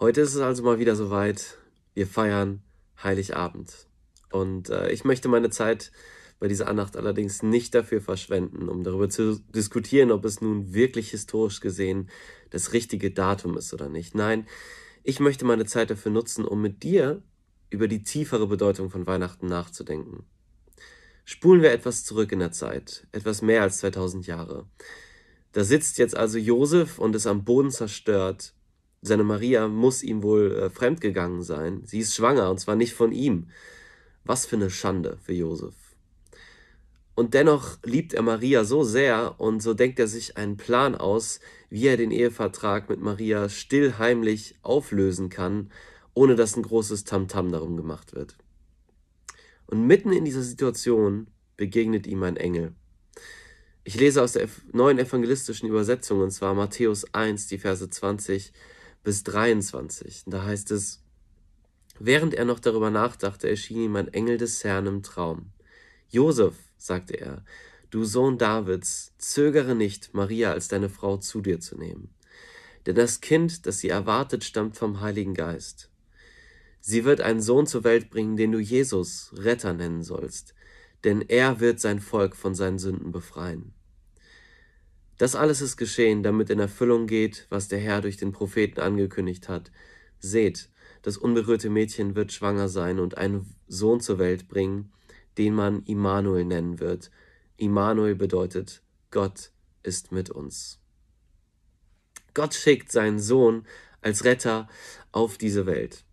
Heute ist es also mal wieder soweit. Wir feiern Heiligabend. Und äh, ich möchte meine Zeit bei dieser Andacht allerdings nicht dafür verschwenden, um darüber zu diskutieren, ob es nun wirklich historisch gesehen das richtige Datum ist oder nicht. Nein, ich möchte meine Zeit dafür nutzen, um mit dir über die tiefere Bedeutung von Weihnachten nachzudenken. Spulen wir etwas zurück in der Zeit, etwas mehr als 2000 Jahre. Da sitzt jetzt also Josef und ist am Boden zerstört seine Maria muss ihm wohl äh, fremdgegangen sein. Sie ist schwanger und zwar nicht von ihm. Was für eine Schande für Josef. Und dennoch liebt er Maria so sehr und so denkt er sich einen Plan aus, wie er den Ehevertrag mit Maria still heimlich auflösen kann, ohne dass ein großes Tamtam darum gemacht wird. Und mitten in dieser Situation begegnet ihm ein Engel. Ich lese aus der neuen evangelistischen Übersetzung, und zwar Matthäus 1, die Verse 20 bis 23. Da heißt es, während er noch darüber nachdachte, erschien ihm ein Engel des Herrn im Traum. Josef, sagte er, du Sohn Davids, zögere nicht, Maria als deine Frau zu dir zu nehmen. Denn das Kind, das sie erwartet, stammt vom Heiligen Geist. Sie wird einen Sohn zur Welt bringen, den du Jesus Retter nennen sollst, denn er wird sein Volk von seinen Sünden befreien. Das alles ist geschehen, damit in Erfüllung geht, was der Herr durch den Propheten angekündigt hat. Seht, das unberührte Mädchen wird schwanger sein und einen Sohn zur Welt bringen, den man Immanuel nennen wird. Immanuel bedeutet, Gott ist mit uns. Gott schickt seinen Sohn als Retter auf diese Welt.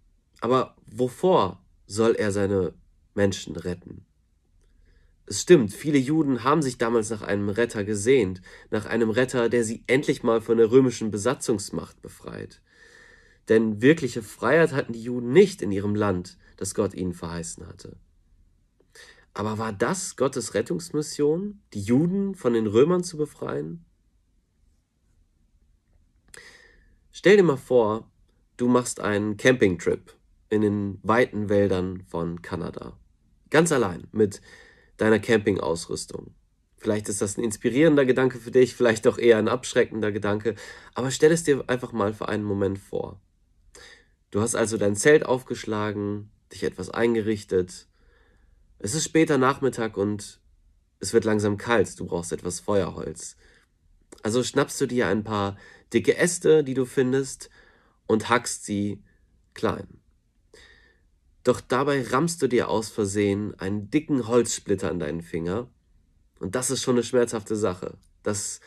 Aber wovor soll er seine Menschen retten? Es stimmt, viele Juden haben sich damals nach einem Retter gesehnt, nach einem Retter, der sie endlich mal von der römischen Besatzungsmacht befreit. Denn wirkliche Freiheit hatten die Juden nicht in ihrem Land, das Gott ihnen verheißen hatte. Aber war das Gottes Rettungsmission, die Juden von den Römern zu befreien? Stell dir mal vor, du machst einen Campingtrip in den weiten Wäldern von Kanada. Ganz allein, mit deiner Campingausrüstung. Vielleicht ist das ein inspirierender Gedanke für dich, vielleicht auch eher ein abschreckender Gedanke, aber stell es dir einfach mal für einen Moment vor. Du hast also dein Zelt aufgeschlagen, dich etwas eingerichtet. Es ist später Nachmittag und es wird langsam kalt, du brauchst etwas Feuerholz. Also schnappst du dir ein paar dicke Äste, die du findest, und hackst sie klein. Doch dabei rammst du dir aus Versehen einen dicken Holzsplitter an deinen Finger. Und das ist schon eine schmerzhafte Sache. Das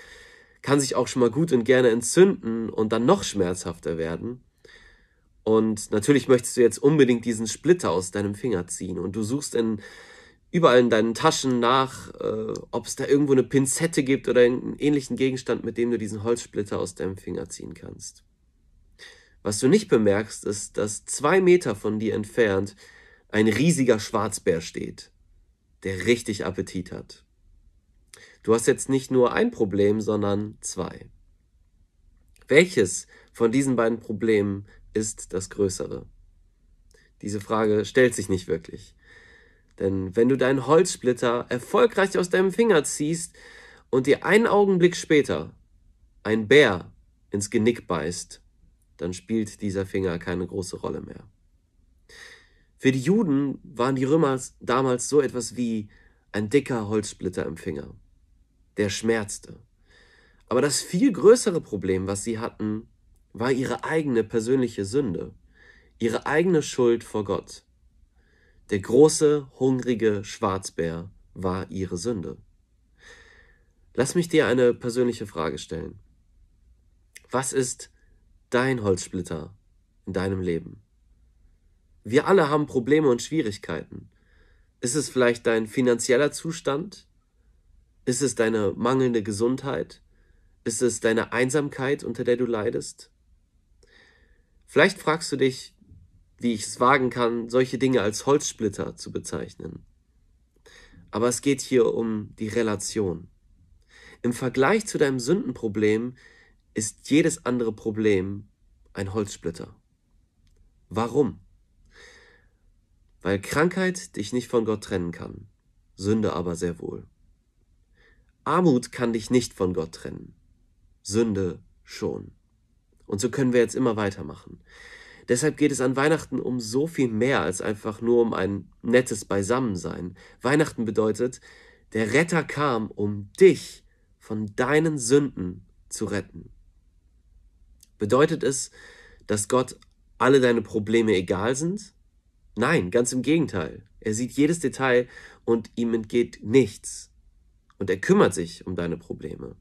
kann sich auch schon mal gut und gerne entzünden und dann noch schmerzhafter werden. Und natürlich möchtest du jetzt unbedingt diesen Splitter aus deinem Finger ziehen. Und du suchst in, überall in deinen Taschen nach, äh, ob es da irgendwo eine Pinzette gibt oder einen ähnlichen Gegenstand, mit dem du diesen Holzsplitter aus deinem Finger ziehen kannst. Was du nicht bemerkst, ist, dass zwei Meter von dir entfernt ein riesiger Schwarzbär steht, der richtig Appetit hat. Du hast jetzt nicht nur ein Problem, sondern zwei. Welches von diesen beiden Problemen ist das größere? Diese Frage stellt sich nicht wirklich. Denn wenn du deinen Holzsplitter erfolgreich aus deinem Finger ziehst und dir einen Augenblick später ein Bär ins Genick beißt, dann spielt dieser Finger keine große Rolle mehr. Für die Juden waren die Römer damals so etwas wie ein dicker Holzsplitter im Finger. Der schmerzte. Aber das viel größere Problem, was sie hatten, war ihre eigene persönliche Sünde, ihre eigene Schuld vor Gott. Der große, hungrige Schwarzbär war ihre Sünde. Lass mich dir eine persönliche Frage stellen. Was ist dein Holzsplitter in deinem Leben? Wir alle haben Probleme und Schwierigkeiten. Ist es vielleicht dein finanzieller Zustand? Ist es deine mangelnde Gesundheit? Ist es deine Einsamkeit, unter der du leidest? Vielleicht fragst du dich, wie ich es wagen kann, solche Dinge als Holzsplitter zu bezeichnen. Aber es geht hier um die Relation. Im Vergleich zu deinem Sündenproblem ist jedes andere Problem ein Holzsplitter. Warum? Weil Krankheit dich nicht von Gott trennen kann, Sünde aber sehr wohl. Armut kann dich nicht von Gott trennen, Sünde schon. Und so können wir jetzt immer weitermachen. Deshalb geht es an Weihnachten um so viel mehr als einfach nur um ein nettes Beisammensein. Weihnachten bedeutet, der Retter kam, um dich von deinen Sünden zu retten. Bedeutet es, dass Gott alle deine Probleme egal sind? Nein, ganz im Gegenteil. Er sieht jedes Detail und ihm entgeht nichts. Und er kümmert sich um deine Probleme.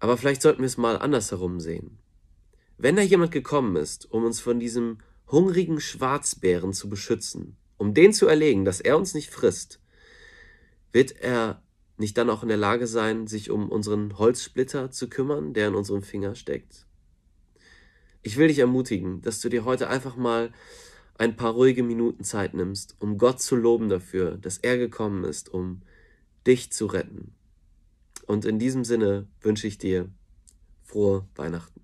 Aber vielleicht sollten wir es mal andersherum sehen. Wenn da jemand gekommen ist, um uns von diesem hungrigen Schwarzbären zu beschützen, um den zu erlegen, dass er uns nicht frisst, wird er nicht dann auch in der Lage sein, sich um unseren Holzsplitter zu kümmern, der in unserem Finger steckt? Ich will dich ermutigen, dass du dir heute einfach mal ein paar ruhige Minuten Zeit nimmst, um Gott zu loben dafür, dass er gekommen ist, um dich zu retten. Und in diesem Sinne wünsche ich dir frohe Weihnachten.